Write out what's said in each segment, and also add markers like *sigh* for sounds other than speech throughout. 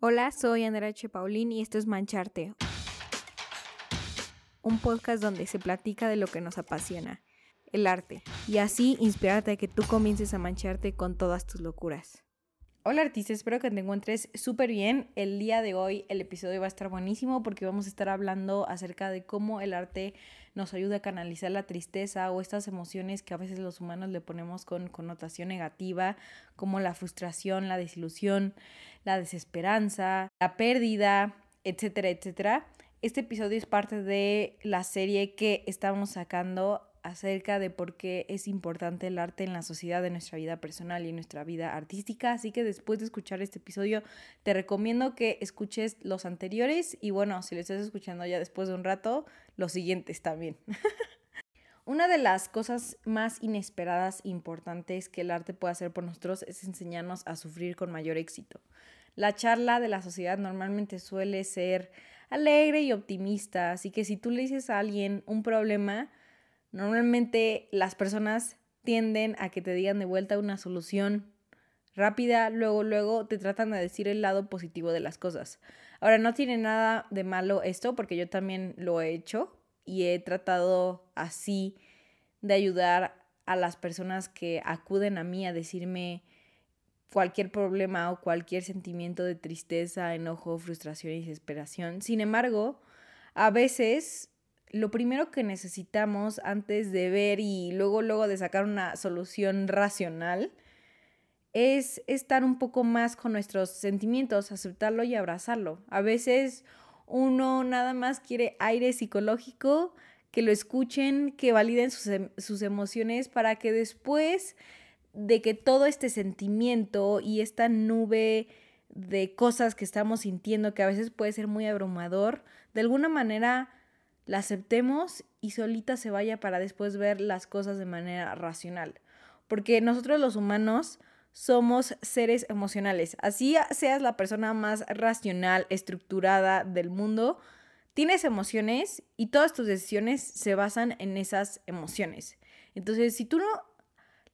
Hola, soy Andrea. Paulín y esto es Mancharte, un podcast donde se platica de lo que nos apasiona, el arte, y así inspirarte a que tú comiences a mancharte con todas tus locuras. Hola artista, espero que te encuentres súper bien. El día de hoy el episodio va a estar buenísimo porque vamos a estar hablando acerca de cómo el arte nos ayuda a canalizar la tristeza o estas emociones que a veces los humanos le ponemos con connotación negativa, como la frustración, la desilusión, la desesperanza, la pérdida, etcétera, etcétera. Este episodio es parte de la serie que estamos sacando acerca de por qué es importante el arte en la sociedad de nuestra vida personal y en nuestra vida artística. Así que después de escuchar este episodio, te recomiendo que escuches los anteriores y bueno, si lo estás escuchando ya después de un rato, los siguientes también. *laughs* Una de las cosas más inesperadas e importantes que el arte puede hacer por nosotros es enseñarnos a sufrir con mayor éxito. La charla de la sociedad normalmente suele ser alegre y optimista, así que si tú le dices a alguien un problema, Normalmente las personas tienden a que te digan de vuelta una solución rápida, luego, luego te tratan de decir el lado positivo de las cosas. Ahora, no tiene nada de malo esto, porque yo también lo he hecho y he tratado así de ayudar a las personas que acuden a mí a decirme cualquier problema o cualquier sentimiento de tristeza, enojo, frustración y desesperación. Sin embargo, a veces lo primero que necesitamos antes de ver y luego, luego de sacar una solución racional es estar un poco más con nuestros sentimientos, aceptarlo y abrazarlo. A veces uno nada más quiere aire psicológico, que lo escuchen, que validen sus, em, sus emociones para que después de que todo este sentimiento y esta nube de cosas que estamos sintiendo, que a veces puede ser muy abrumador, de alguna manera la aceptemos y solita se vaya para después ver las cosas de manera racional. Porque nosotros los humanos somos seres emocionales. Así seas la persona más racional, estructurada del mundo, tienes emociones y todas tus decisiones se basan en esas emociones. Entonces, si tú no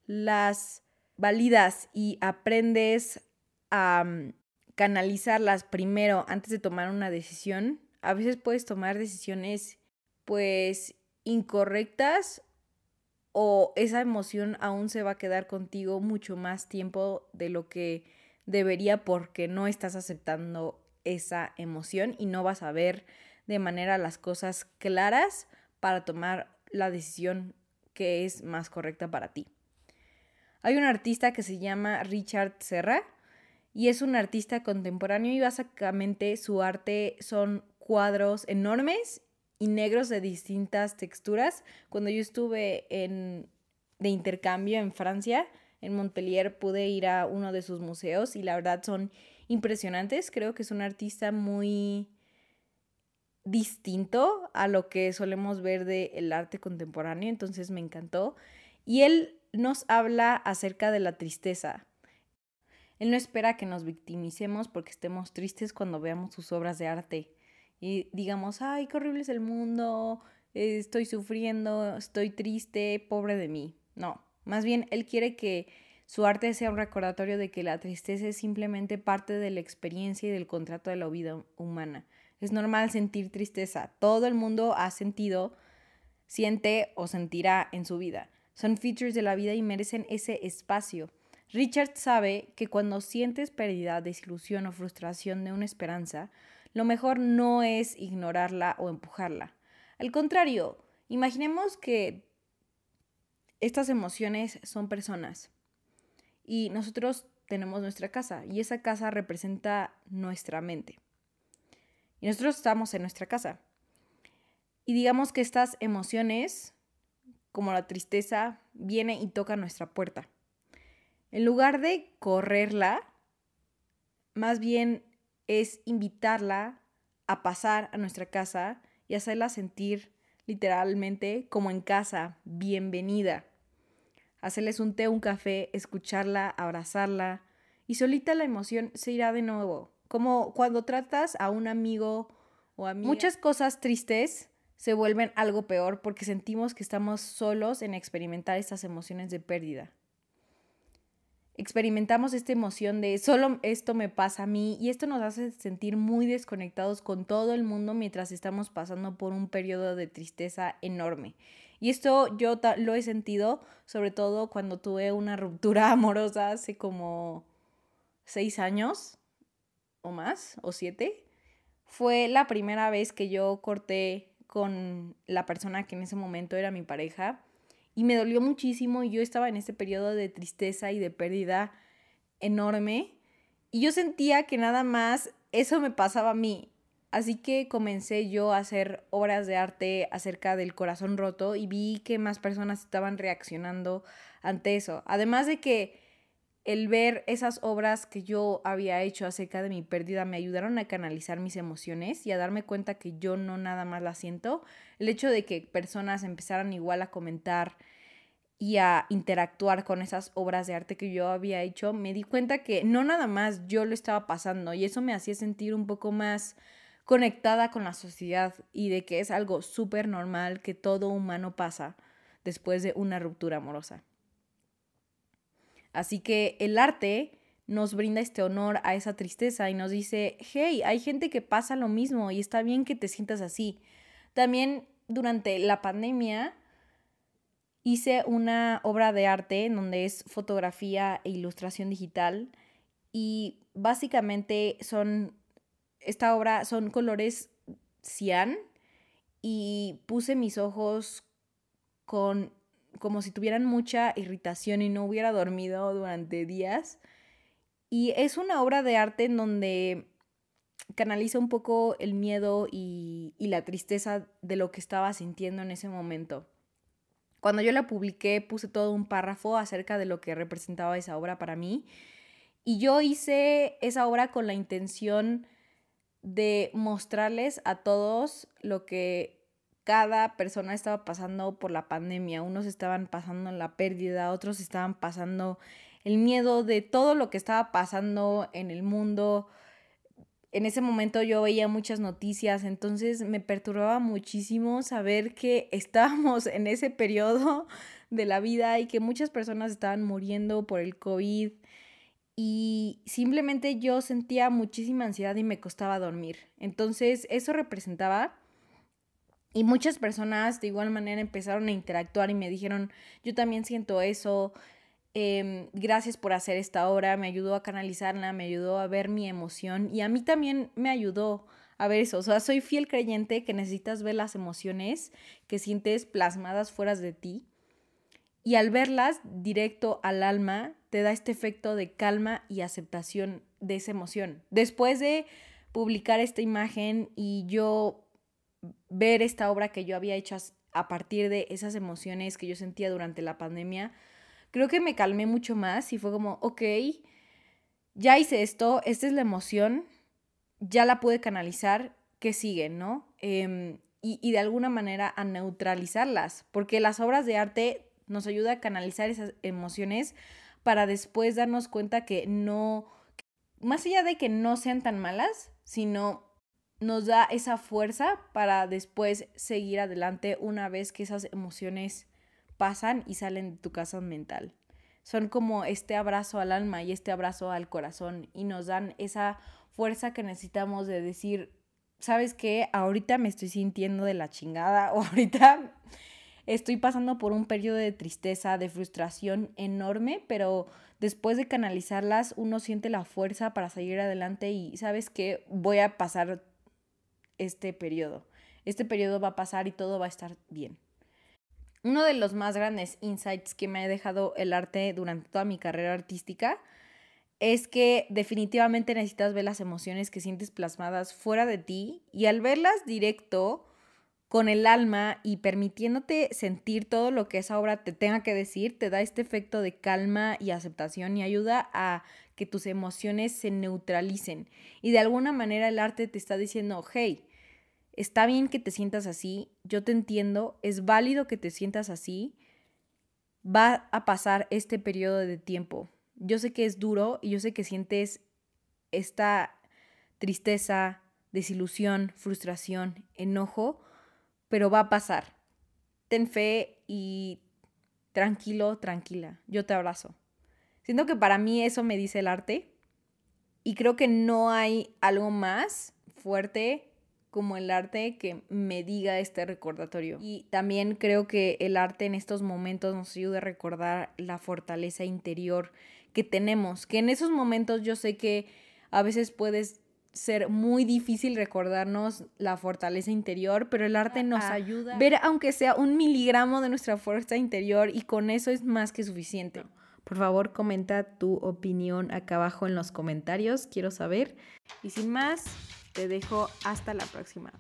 las validas y aprendes a mm, canalizarlas primero antes de tomar una decisión, a veces puedes tomar decisiones pues incorrectas o esa emoción aún se va a quedar contigo mucho más tiempo de lo que debería porque no estás aceptando esa emoción y no vas a ver de manera las cosas claras para tomar la decisión que es más correcta para ti. Hay un artista que se llama Richard Serra y es un artista contemporáneo y básicamente su arte son cuadros enormes y negros de distintas texturas. Cuando yo estuve en, de intercambio en Francia, en Montpellier, pude ir a uno de sus museos y la verdad son impresionantes. Creo que es un artista muy distinto a lo que solemos ver del arte contemporáneo, entonces me encantó. Y él nos habla acerca de la tristeza. Él no espera que nos victimicemos porque estemos tristes cuando veamos sus obras de arte y digamos, ay, qué horrible es el mundo, estoy sufriendo, estoy triste, pobre de mí. No, más bien él quiere que su arte sea un recordatorio de que la tristeza es simplemente parte de la experiencia y del contrato de la vida humana. Es normal sentir tristeza. Todo el mundo ha sentido, siente o sentirá en su vida. Son features de la vida y merecen ese espacio. Richard sabe que cuando sientes pérdida, desilusión o frustración de una esperanza, lo mejor no es ignorarla o empujarla. Al contrario, imaginemos que estas emociones son personas y nosotros tenemos nuestra casa y esa casa representa nuestra mente. Y nosotros estamos en nuestra casa. Y digamos que estas emociones, como la tristeza, viene y toca nuestra puerta. En lugar de correrla, más bien es invitarla a pasar a nuestra casa y hacerla sentir literalmente como en casa, bienvenida. Hacerles un té, un café, escucharla, abrazarla y solita la emoción se irá de nuevo. Como cuando tratas a un amigo o amiga. Muchas cosas tristes se vuelven algo peor porque sentimos que estamos solos en experimentar estas emociones de pérdida. Experimentamos esta emoción de solo esto me pasa a mí y esto nos hace sentir muy desconectados con todo el mundo mientras estamos pasando por un periodo de tristeza enorme. Y esto yo lo he sentido sobre todo cuando tuve una ruptura *laughs* amorosa hace como seis años o más, o siete. Fue la primera vez que yo corté con la persona que en ese momento era mi pareja y me dolió muchísimo y yo estaba en este periodo de tristeza y de pérdida enorme y yo sentía que nada más eso me pasaba a mí. Así que comencé yo a hacer obras de arte acerca del corazón roto y vi que más personas estaban reaccionando ante eso. Además de que el ver esas obras que yo había hecho acerca de mi pérdida me ayudaron a canalizar mis emociones y a darme cuenta que yo no nada más las siento. El hecho de que personas empezaran igual a comentar y a interactuar con esas obras de arte que yo había hecho, me di cuenta que no nada más yo lo estaba pasando y eso me hacía sentir un poco más conectada con la sociedad y de que es algo súper normal que todo humano pasa después de una ruptura amorosa. Así que el arte nos brinda este honor a esa tristeza y nos dice, hey, hay gente que pasa lo mismo y está bien que te sientas así. También durante la pandemia hice una obra de arte en donde es fotografía e ilustración digital y básicamente son, esta obra son colores cian y puse mis ojos con como si tuvieran mucha irritación y no hubiera dormido durante días. Y es una obra de arte en donde canaliza un poco el miedo y, y, la tristeza de lo que estaba sintiendo en ese momento. Cuando yo la publiqué puse todo un párrafo acerca de lo que representaba esa obra para mí. Y yo hice esa obra con la intención de mostrarles a todos lo que cada persona estaba pasando por la pandemia. Unos estaban pasando la pérdida, otros estaban pasando el miedo de todo lo que estaba pasando en el mundo. En ese momento yo veía muchas noticias, entonces me perturbaba muchísimo saber que *laughs* estábamos en ese periodo de la vida y que muchas personas estaban muriendo por el COVID y simplemente yo sentía muchísima ansiedad y me costaba dormir. Entonces eso representaba y muchas personas de igual manera empezaron a interactuar y me dijeron, yo también siento eso, em, gracias por hacer esta obra, me ayudó a canalizarla, me ayudó a ver mi emoción y a mí también me ayudó a ver eso. O sea, soy fiel creyente que necesitas ver las emociones que sientes plasmadas fuera de ti y al verlas directo al alma te da este efecto de calma y aceptación de esa emoción. Después de publicar esta imagen y yo ver esta obra que yo había hecho a partir de esas emociones que yo sentía durante la pandemia, creo que me calmé mucho más y fue como, ok, ya hice esto, esta es la emoción, ya la pude canalizar, ¿qué sigue, no? Em, y, y de alguna manera a neutralizarlas, porque las obras de arte nos ayuda a canalizar esas emociones para después darnos cuenta que no, más allá de que no sean tan malas, sino nos da esa fuerza para después seguir adelante una vez que esas emociones pasan y salen de tu casa mental. Son como este abrazo al alma y este abrazo al corazón y nos dan esa fuerza que necesitamos de decir, ¿sabes qué? Ahorita me estoy sintiendo de la chingada o *laughs* ahorita estoy pasando por un periodo de tristeza, de frustración enorme, pero después de canalizarlas uno siente la fuerza para seguir adelante y sabes que voy a pasar este periodo. Este periodo va a pasar y todo va a estar bien. Uno de los más grandes insights que me ha dejado el arte durante toda mi carrera artística es que definitivamente necesitas ver las emociones que sientes plasmadas fuera de ti y al verlas directo con el alma y permitiéndote sentir todo lo que esa obra te tenga que decir, te da este efecto de calma y aceptación y ayuda a que tus emociones se neutralicen. Y de alguna manera el arte te está diciendo, hey, está bien que te sientas así, yo te entiendo, es válido que te sientas así, va a pasar este periodo de tiempo. Yo sé que es duro y yo sé que sientes esta tristeza, desilusión, frustración, enojo, pero va a pasar. Ten fe y tranquilo, tranquila, yo te abrazo. Siento que para mí eso me dice el arte y creo que no hay algo más fuerte como el arte que me diga este recordatorio. Y también creo que el arte en estos momentos nos ayuda a recordar la fortaleza interior que tenemos, que en esos momentos yo sé que a veces puedes ser muy difícil recordarnos la fortaleza interior, pero el arte nos ayuda a ver aunque sea un miligramo de nuestra fuerza interior y con eso es más que suficiente. Por favor, comenta tu opinión acá abajo en los comentarios, quiero saber. Y sin más, te dejo hasta la próxima.